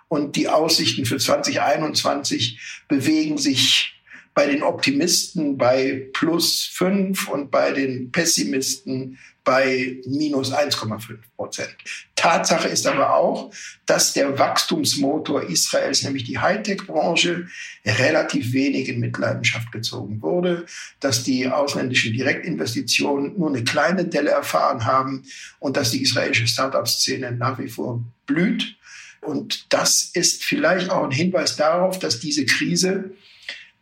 Und die Aussichten für 2021 bewegen sich bei den Optimisten bei plus fünf und bei den Pessimisten bei minus 1,5 Prozent. Tatsache ist aber auch, dass der Wachstumsmotor Israels, nämlich die Hightech-Branche, relativ wenig in Mitleidenschaft gezogen wurde, dass die ausländischen Direktinvestitionen nur eine kleine Delle erfahren haben und dass die israelische Start-up-Szene nach wie vor blüht. Und das ist vielleicht auch ein Hinweis darauf, dass diese Krise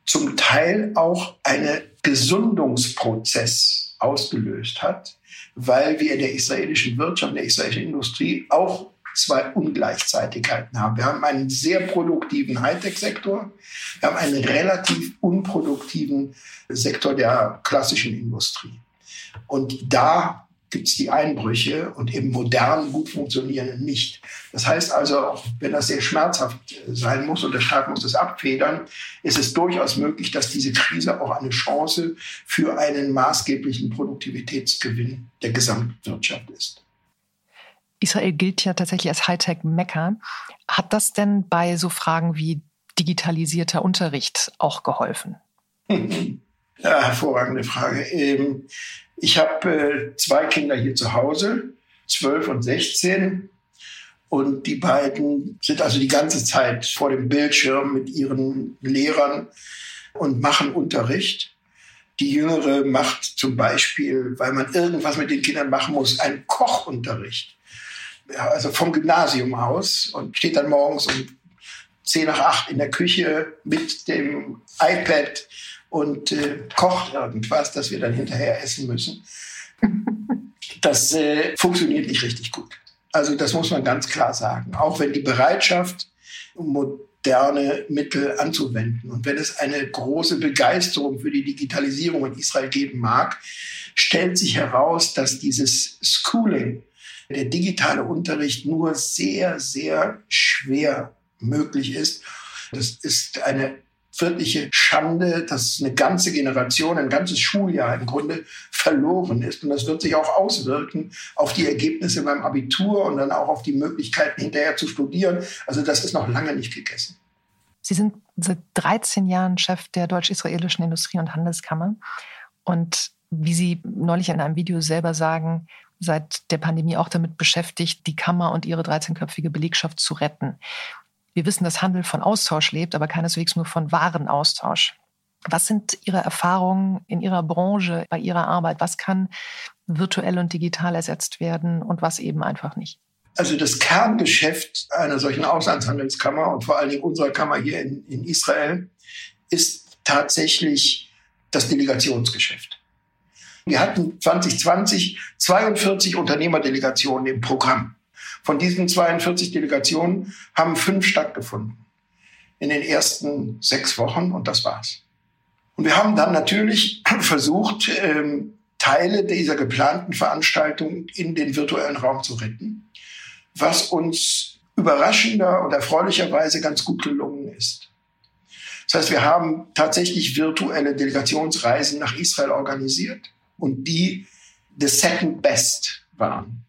zum Teil auch einen Gesundungsprozess ausgelöst hat, weil wir in der israelischen Wirtschaft, in der israelischen Industrie auch zwei Ungleichzeitigkeiten haben. Wir haben einen sehr produktiven Hightech-Sektor, wir haben einen relativ unproduktiven Sektor der klassischen Industrie. Und da gibt es die Einbrüche und im modernen, gut funktionierenden nicht. Das heißt also, auch wenn das sehr schmerzhaft sein muss und der Staat muss das abfedern, ist es durchaus möglich, dass diese Krise auch eine Chance für einen maßgeblichen Produktivitätsgewinn der Gesamtwirtschaft ist. Israel gilt ja tatsächlich als Hightech-Mecker. Hat das denn bei so Fragen wie digitalisierter Unterricht auch geholfen? Ja, hervorragende Frage. Ähm, ich habe äh, zwei Kinder hier zu Hause, zwölf und sechzehn. Und die beiden sind also die ganze Zeit vor dem Bildschirm mit ihren Lehrern und machen Unterricht. Die Jüngere macht zum Beispiel, weil man irgendwas mit den Kindern machen muss, einen Kochunterricht. Also vom Gymnasium aus und steht dann morgens um zehn nach acht in der Küche mit dem iPad und äh, kocht irgendwas, das wir dann hinterher essen müssen. Das äh, funktioniert nicht richtig gut. Also das muss man ganz klar sagen. Auch wenn die Bereitschaft, moderne Mittel anzuwenden und wenn es eine große Begeisterung für die Digitalisierung in Israel geben mag, stellt sich heraus, dass dieses Schooling, der digitale Unterricht nur sehr, sehr schwer möglich ist. Das ist eine wirkliche Schande, dass eine ganze Generation, ein ganzes Schuljahr im Grunde verloren ist. Und das wird sich auch auswirken auf die Ergebnisse beim Abitur und dann auch auf die Möglichkeiten hinterher zu studieren. Also das ist noch lange nicht gegessen. Sie sind seit 13 Jahren Chef der deutsch-israelischen Industrie- und Handelskammer. Und wie Sie neulich in einem Video selber sagen, seit der Pandemie auch damit beschäftigt, die Kammer und ihre 13-köpfige Belegschaft zu retten. Wir wissen, dass Handel von Austausch lebt, aber keineswegs nur von Warenaustausch. Was sind Ihre Erfahrungen in Ihrer Branche, bei Ihrer Arbeit? Was kann virtuell und digital ersetzt werden und was eben einfach nicht? Also das Kerngeschäft einer solchen Auslandshandelskammer und vor allen Dingen unserer Kammer hier in, in Israel ist tatsächlich das Delegationsgeschäft. Wir hatten 2020 42 Unternehmerdelegationen im Programm. Von diesen 42 Delegationen haben fünf stattgefunden in den ersten sechs Wochen und das war's. Und wir haben dann natürlich versucht, ähm, Teile dieser geplanten Veranstaltung in den virtuellen Raum zu retten, was uns überraschender und erfreulicherweise ganz gut gelungen ist. Das heißt, wir haben tatsächlich virtuelle Delegationsreisen nach Israel organisiert und die the second best waren,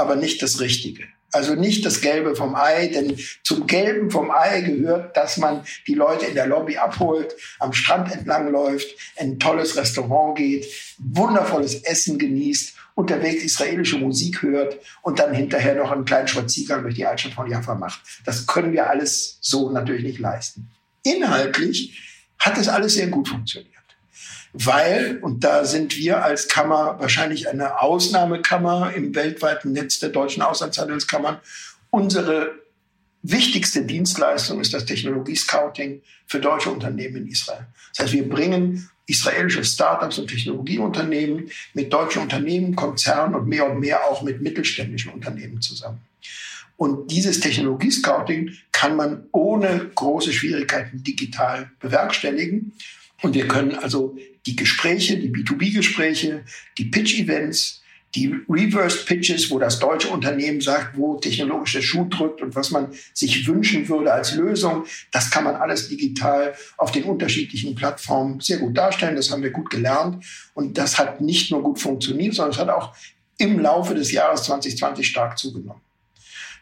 aber nicht das Richtige. Also nicht das Gelbe vom Ei, denn zum Gelben vom Ei gehört, dass man die Leute in der Lobby abholt, am Strand entlang läuft, in ein tolles Restaurant geht, wundervolles Essen genießt, unterwegs israelische Musik hört und dann hinterher noch einen kleinen Spaziergang durch die Altstadt von Jaffa macht. Das können wir alles so natürlich nicht leisten. Inhaltlich hat es alles sehr gut funktioniert weil, und da sind wir als Kammer wahrscheinlich eine Ausnahmekammer im weltweiten Netz der deutschen Auslandshandelskammern, unsere wichtigste Dienstleistung ist das Technologie-Scouting für deutsche Unternehmen in Israel. Das heißt, wir bringen israelische Startups und Technologieunternehmen mit deutschen Unternehmen, Konzernen und mehr und mehr auch mit mittelständischen Unternehmen zusammen. Und dieses Technologie-Scouting kann man ohne große Schwierigkeiten digital bewerkstelligen. Und wir können also die Gespräche, die B2B-Gespräche, die Pitch-Events, die Reverse-Pitches, wo das deutsche Unternehmen sagt, wo technologisch der Schuh drückt und was man sich wünschen würde als Lösung, das kann man alles digital auf den unterschiedlichen Plattformen sehr gut darstellen. Das haben wir gut gelernt. Und das hat nicht nur gut funktioniert, sondern es hat auch im Laufe des Jahres 2020 stark zugenommen.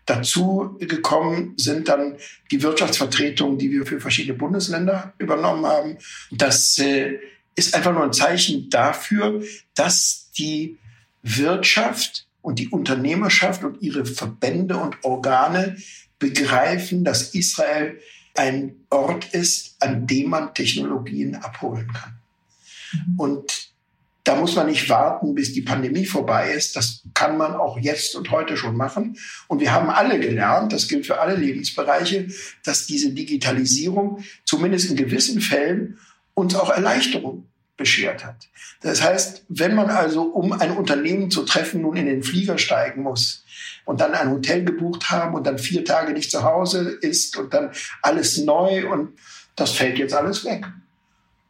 Dazu gekommen sind dann die Wirtschaftsvertretungen, die wir für verschiedene Bundesländer übernommen haben. Das äh, ist einfach nur ein Zeichen dafür, dass die Wirtschaft und die Unternehmerschaft und ihre Verbände und Organe begreifen, dass Israel ein Ort ist, an dem man Technologien abholen kann. Mhm. Und da muss man nicht warten, bis die Pandemie vorbei ist. Das kann man auch jetzt und heute schon machen. Und wir haben alle gelernt, das gilt für alle Lebensbereiche, dass diese Digitalisierung zumindest in gewissen Fällen uns auch Erleichterung beschert hat. Das heißt, wenn man also, um ein Unternehmen zu treffen, nun in den Flieger steigen muss und dann ein Hotel gebucht haben und dann vier Tage nicht zu Hause ist und dann alles neu und das fällt jetzt alles weg.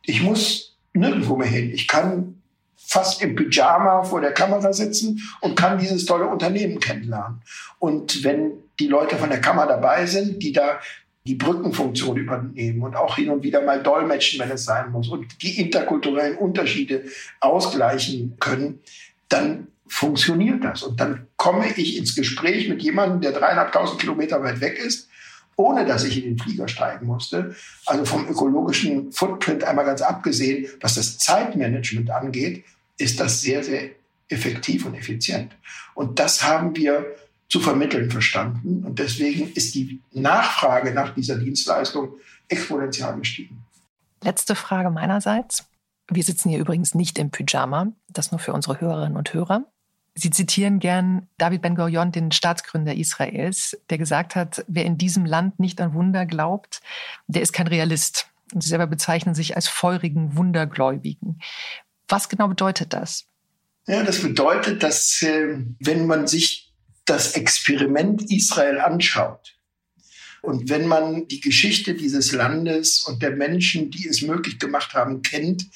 Ich muss nirgendwo mehr hin. Ich kann fast im Pyjama vor der Kamera sitzen und kann dieses tolle Unternehmen kennenlernen. Und wenn die Leute von der Kammer dabei sind, die da die Brückenfunktion übernehmen und auch hin und wieder mal dolmetschen, wenn es sein muss und die interkulturellen Unterschiede ausgleichen können, dann funktioniert das. Und dann komme ich ins Gespräch mit jemandem, der dreieinhalbtausend Kilometer weit weg ist, ohne dass ich in den Flieger steigen musste. Also vom ökologischen Footprint einmal ganz abgesehen, was das Zeitmanagement angeht, ist das sehr, sehr effektiv und effizient. Und das haben wir zu vermitteln verstanden. Und deswegen ist die Nachfrage nach dieser Dienstleistung exponentiell gestiegen. Letzte Frage meinerseits. Wir sitzen hier übrigens nicht im Pyjama, das nur für unsere Hörerinnen und Hörer. Sie zitieren gern David Ben-Gurion, den Staatsgründer Israels, der gesagt hat, wer in diesem Land nicht an Wunder glaubt, der ist kein Realist. Und Sie selber bezeichnen sich als feurigen Wundergläubigen. Was genau bedeutet das? Ja, das bedeutet, dass äh, wenn man sich das Experiment Israel anschaut und wenn man die Geschichte dieses Landes und der Menschen, die es möglich gemacht haben, kennt,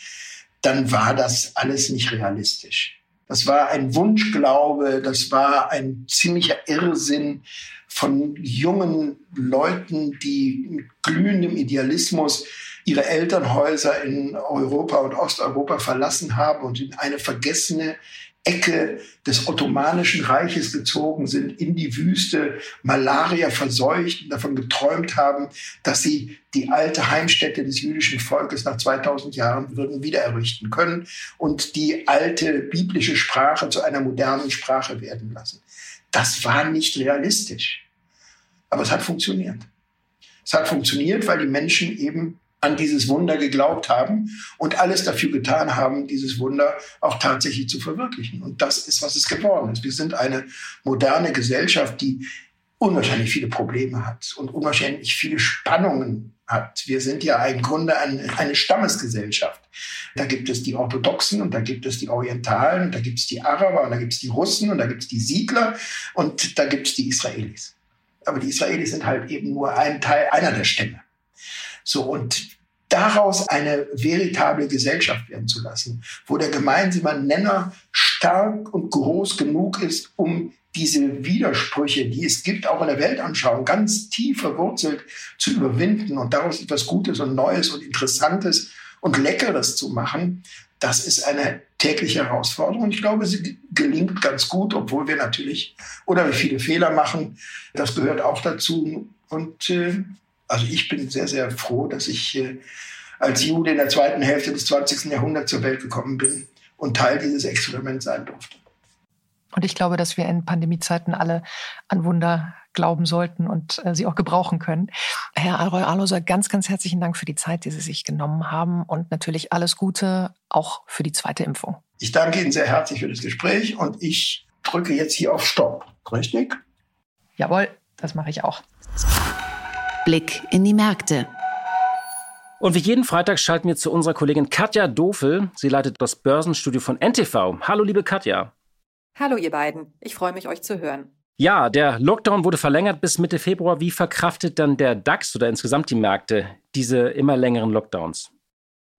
dann war das alles nicht realistisch. Das war ein Wunschglaube, das war ein ziemlicher Irrsinn von jungen Leuten, die mit glühendem Idealismus ihre Elternhäuser in Europa und Osteuropa verlassen haben und in eine vergessene Ecke des Ottomanischen Reiches gezogen sind, in die Wüste, Malaria verseucht und davon geträumt haben, dass sie die alte Heimstätte des jüdischen Volkes nach 2000 Jahren würden wiedererrichten können und die alte biblische Sprache zu einer modernen Sprache werden lassen. Das war nicht realistisch. Aber es hat funktioniert. Es hat funktioniert, weil die Menschen eben an dieses Wunder geglaubt haben und alles dafür getan haben, dieses Wunder auch tatsächlich zu verwirklichen. Und das ist, was es geworden ist. Wir sind eine moderne Gesellschaft, die unwahrscheinlich viele Probleme hat und unwahrscheinlich viele Spannungen hat. Wir sind ja im Grunde eine, eine Stammesgesellschaft. Da gibt es die Orthodoxen und da gibt es die Orientalen und da gibt es die Araber und da gibt es die Russen und da gibt es die Siedler und da gibt es die Israelis. Aber die Israelis sind halt eben nur ein Teil einer der Stämme. So, und daraus eine veritable Gesellschaft werden zu lassen, wo der gemeinsame Nenner stark und groß genug ist, um diese Widersprüche, die es gibt, auch in der Weltanschauung, ganz tief verwurzelt zu überwinden und daraus etwas Gutes und Neues und Interessantes und Leckeres zu machen, das ist eine tägliche Herausforderung. Ich glaube, sie gelingt ganz gut, obwohl wir natürlich oder viele Fehler machen. Das gehört auch dazu. Und äh, also ich bin sehr, sehr froh, dass ich äh, als Jude in der zweiten Hälfte des 20. Jahrhunderts zur Welt gekommen bin und Teil dieses Experiments sein durfte. Und ich glaube, dass wir in Pandemiezeiten alle an Wunder glauben sollten und äh, sie auch gebrauchen können. Herr Alroy Arloser, ganz, ganz herzlichen Dank für die Zeit, die Sie sich genommen haben und natürlich alles Gute auch für die zweite Impfung. Ich danke Ihnen sehr herzlich für das Gespräch und ich drücke jetzt hier auf Stopp. Richtig? Jawohl, das mache ich auch. Blick in die Märkte. Und wie jeden Freitag schalten wir zu unserer Kollegin Katja Dofel. Sie leitet das Börsenstudio von NTV. Hallo, liebe Katja. Hallo ihr beiden, ich freue mich, euch zu hören. Ja, der Lockdown wurde verlängert bis Mitte Februar. Wie verkraftet dann der DAX oder insgesamt die Märkte diese immer längeren Lockdowns?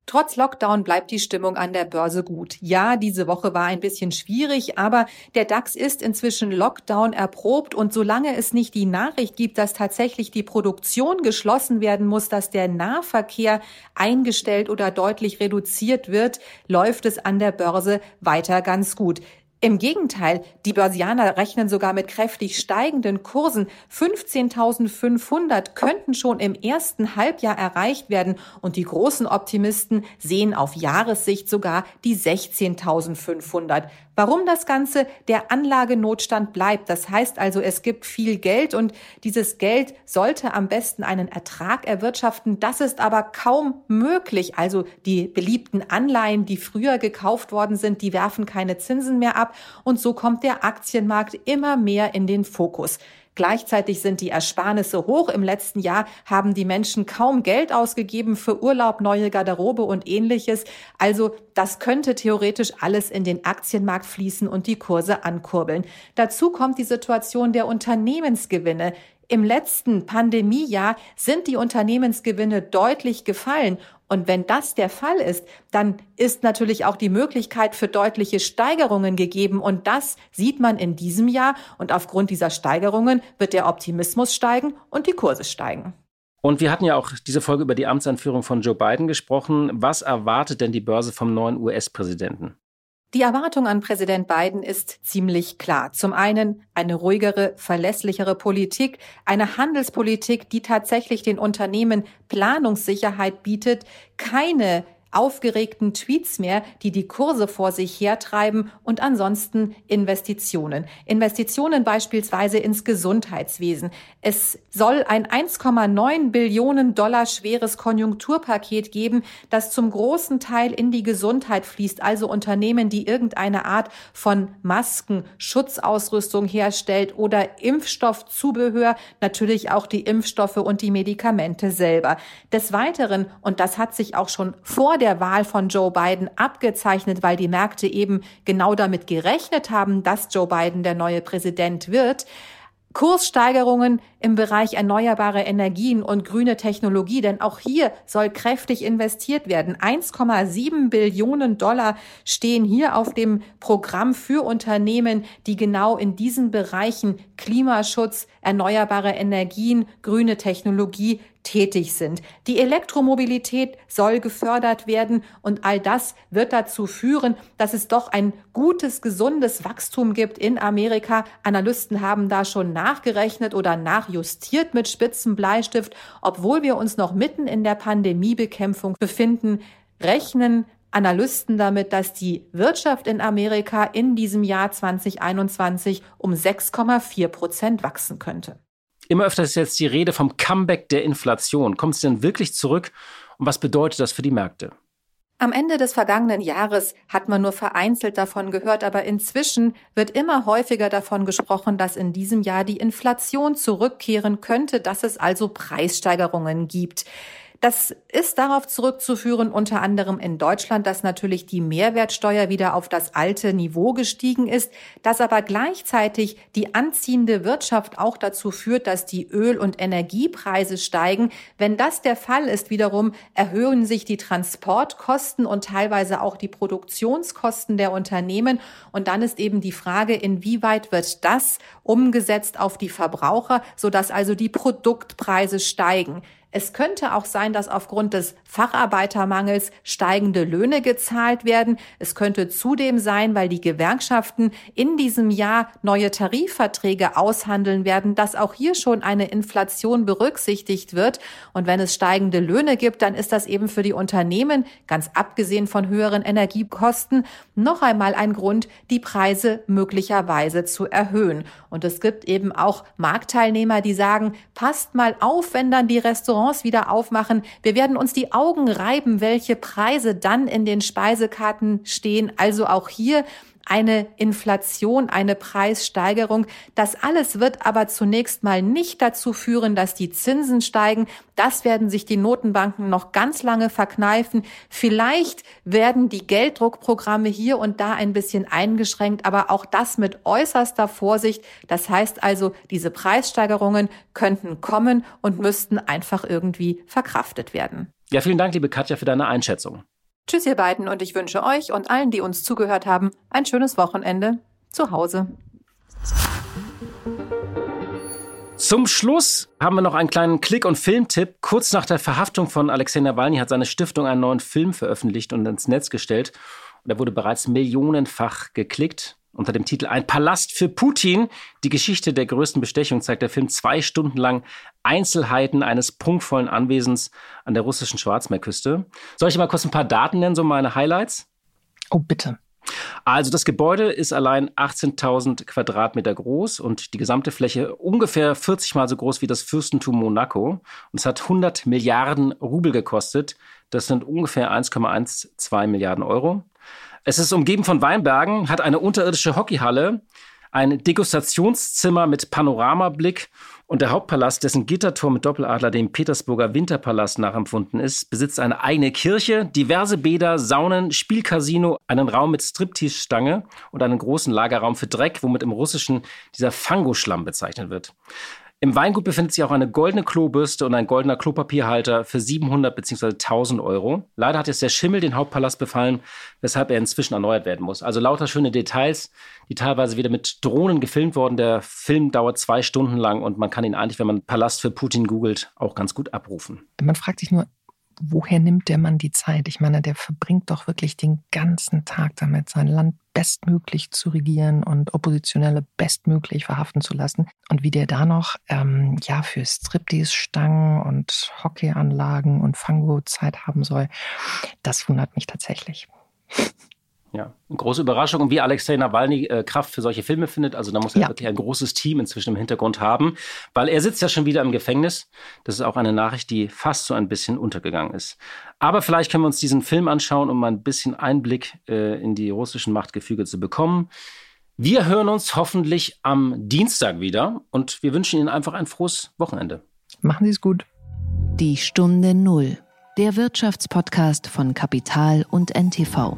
Trotz Lockdown bleibt die Stimmung an der Börse gut. Ja, diese Woche war ein bisschen schwierig, aber der DAX ist inzwischen Lockdown erprobt und solange es nicht die Nachricht gibt, dass tatsächlich die Produktion geschlossen werden muss, dass der Nahverkehr eingestellt oder deutlich reduziert wird, läuft es an der Börse weiter ganz gut. Im Gegenteil, die Börsianer rechnen sogar mit kräftig steigenden Kursen. 15.500 könnten schon im ersten Halbjahr erreicht werden und die großen Optimisten sehen auf Jahressicht sogar die 16.500. Warum das Ganze? Der Anlagenotstand bleibt. Das heißt also, es gibt viel Geld und dieses Geld sollte am besten einen Ertrag erwirtschaften. Das ist aber kaum möglich. Also die beliebten Anleihen, die früher gekauft worden sind, die werfen keine Zinsen mehr ab und so kommt der Aktienmarkt immer mehr in den Fokus. Gleichzeitig sind die Ersparnisse hoch. Im letzten Jahr haben die Menschen kaum Geld ausgegeben für Urlaub, neue Garderobe und ähnliches. Also das könnte theoretisch alles in den Aktienmarkt fließen und die Kurse ankurbeln. Dazu kommt die Situation der Unternehmensgewinne. Im letzten Pandemiejahr sind die Unternehmensgewinne deutlich gefallen. Und wenn das der Fall ist, dann ist natürlich auch die Möglichkeit für deutliche Steigerungen gegeben. Und das sieht man in diesem Jahr. Und aufgrund dieser Steigerungen wird der Optimismus steigen und die Kurse steigen. Und wir hatten ja auch diese Folge über die Amtsanführung von Joe Biden gesprochen. Was erwartet denn die Börse vom neuen US-Präsidenten? Die Erwartung an Präsident Biden ist ziemlich klar. Zum einen eine ruhigere, verlässlichere Politik, eine Handelspolitik, die tatsächlich den Unternehmen Planungssicherheit bietet, keine aufgeregten Tweets mehr, die die Kurse vor sich hertreiben und ansonsten Investitionen. Investitionen beispielsweise ins Gesundheitswesen. Es soll ein 1,9 Billionen Dollar schweres Konjunkturpaket geben, das zum großen Teil in die Gesundheit fließt, also Unternehmen, die irgendeine Art von Masken, Schutzausrüstung herstellt oder Impfstoffzubehör, natürlich auch die Impfstoffe und die Medikamente selber. Des Weiteren, und das hat sich auch schon vor der Wahl von Joe Biden abgezeichnet, weil die Märkte eben genau damit gerechnet haben, dass Joe Biden der neue Präsident wird. Kurssteigerungen im Bereich erneuerbare Energien und grüne Technologie, denn auch hier soll kräftig investiert werden. 1,7 Billionen Dollar stehen hier auf dem Programm für Unternehmen, die genau in diesen Bereichen Klimaschutz, erneuerbare Energien, grüne Technologie tätig sind. Die Elektromobilität soll gefördert werden und all das wird dazu führen, dass es doch ein gutes, gesundes Wachstum gibt in Amerika. Analysten haben da schon nachgerechnet oder nachjustiert mit spitzen Bleistift. Obwohl wir uns noch mitten in der Pandemiebekämpfung befinden, rechnen Analysten damit, dass die Wirtschaft in Amerika in diesem Jahr 2021 um 6,4 Prozent wachsen könnte. Immer öfter ist jetzt die Rede vom Comeback der Inflation. Kommt es denn wirklich zurück und was bedeutet das für die Märkte? Am Ende des vergangenen Jahres hat man nur vereinzelt davon gehört, aber inzwischen wird immer häufiger davon gesprochen, dass in diesem Jahr die Inflation zurückkehren könnte, dass es also Preissteigerungen gibt. Das ist darauf zurückzuführen, unter anderem in Deutschland, dass natürlich die Mehrwertsteuer wieder auf das alte Niveau gestiegen ist, dass aber gleichzeitig die anziehende Wirtschaft auch dazu führt, dass die Öl- und Energiepreise steigen. Wenn das der Fall ist, wiederum erhöhen sich die Transportkosten und teilweise auch die Produktionskosten der Unternehmen. Und dann ist eben die Frage, inwieweit wird das umgesetzt auf die Verbraucher, sodass also die Produktpreise steigen. Es könnte auch sein, dass aufgrund des Facharbeitermangels steigende Löhne gezahlt werden. Es könnte zudem sein, weil die Gewerkschaften in diesem Jahr neue Tarifverträge aushandeln werden, dass auch hier schon eine Inflation berücksichtigt wird. Und wenn es steigende Löhne gibt, dann ist das eben für die Unternehmen, ganz abgesehen von höheren Energiekosten, noch einmal ein Grund, die Preise möglicherweise zu erhöhen. Und es gibt eben auch Marktteilnehmer, die sagen, passt mal auf, wenn dann die Restaurants Restaurants wieder aufmachen. Wir werden uns die Augen reiben, welche Preise dann in den Speisekarten stehen. Also auch hier eine Inflation, eine Preissteigerung. Das alles wird aber zunächst mal nicht dazu führen, dass die Zinsen steigen. Das werden sich die Notenbanken noch ganz lange verkneifen. Vielleicht werden die Gelddruckprogramme hier und da ein bisschen eingeschränkt, aber auch das mit äußerster Vorsicht. Das heißt also, diese Preissteigerungen könnten kommen und müssten einfach irgendwie verkraftet werden. Ja, vielen Dank, liebe Katja, für deine Einschätzung. Tschüss, ihr beiden, und ich wünsche euch und allen, die uns zugehört haben, ein schönes Wochenende zu Hause. Zum Schluss haben wir noch einen kleinen Klick- und Filmtipp. Kurz nach der Verhaftung von Alexei Nawalny hat seine Stiftung einen neuen Film veröffentlicht und ins Netz gestellt. Und er wurde bereits millionenfach geklickt. Unter dem Titel Ein Palast für Putin. Die Geschichte der größten Bestechung zeigt der Film zwei Stunden lang Einzelheiten eines prunkvollen Anwesens an der russischen Schwarzmeerküste. Soll ich mal kurz ein paar Daten nennen, so meine Highlights? Oh, bitte. Also das Gebäude ist allein 18.000 Quadratmeter groß und die gesamte Fläche ungefähr 40 mal so groß wie das Fürstentum Monaco. Und es hat 100 Milliarden Rubel gekostet. Das sind ungefähr 1,12 Milliarden Euro. Es ist umgeben von Weinbergen, hat eine unterirdische Hockeyhalle, ein Degustationszimmer mit Panoramablick und der Hauptpalast, dessen Gittertor mit Doppeladler dem Petersburger Winterpalast nachempfunden ist, besitzt eine eigene Kirche, diverse Bäder, Saunen, Spielcasino, einen Raum mit Striptease-Stange und einen großen Lagerraum für Dreck, womit im Russischen dieser Fangoschlamm bezeichnet wird. Im Weingut befindet sich auch eine goldene Klobürste und ein goldener Klopapierhalter für 700 bzw. 1000 Euro. Leider hat jetzt der Schimmel den Hauptpalast befallen, weshalb er inzwischen erneuert werden muss. Also lauter schöne Details, die teilweise wieder mit Drohnen gefilmt wurden. Der Film dauert zwei Stunden lang und man kann ihn eigentlich, wenn man Palast für Putin googelt, auch ganz gut abrufen. Man fragt sich nur, woher nimmt der Mann die Zeit? Ich meine, der verbringt doch wirklich den ganzen Tag damit, sein Land bestmöglich zu regieren und Oppositionelle bestmöglich verhaften zu lassen. Und wie der da noch ähm, ja für Striptease-Stangen und Hockeyanlagen und Fango Zeit haben soll, das wundert mich tatsächlich. Ja, eine große Überraschung. Und wie Alexei Nawalny äh, Kraft für solche Filme findet, also da muss er ja. wirklich ein großes Team inzwischen im Hintergrund haben, weil er sitzt ja schon wieder im Gefängnis. Das ist auch eine Nachricht, die fast so ein bisschen untergegangen ist. Aber vielleicht können wir uns diesen Film anschauen, um mal ein bisschen Einblick äh, in die russischen Machtgefüge zu bekommen. Wir hören uns hoffentlich am Dienstag wieder und wir wünschen Ihnen einfach ein frohes Wochenende. Machen Sie es gut. Die Stunde Null, der Wirtschaftspodcast von Kapital und NTV.